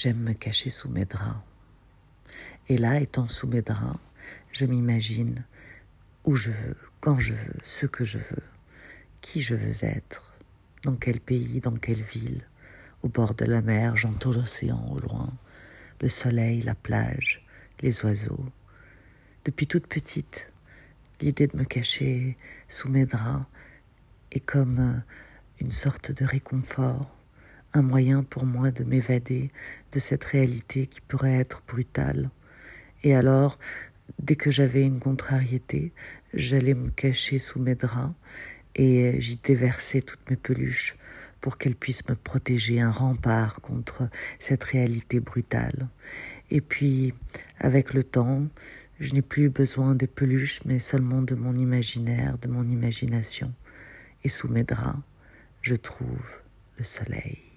J'aime me cacher sous mes draps. Et là, étant sous mes draps, je m'imagine où je veux, quand je veux, ce que je veux, qui je veux être, dans quel pays, dans quelle ville. Au bord de la mer, j'entends l'océan au loin, le soleil, la plage, les oiseaux. Depuis toute petite, l'idée de me cacher sous mes draps est comme une sorte de réconfort, un moyen pour moi de m'évader de cette réalité qui pourrait être brutale. Et alors, dès que j'avais une contrariété, j'allais me cacher sous mes draps et j'y déversais toutes mes peluches pour qu'elles puissent me protéger, un rempart contre cette réalité brutale. Et puis, avec le temps, je n'ai plus besoin des peluches, mais seulement de mon imaginaire, de mon imagination. Et sous mes draps, je trouve le soleil.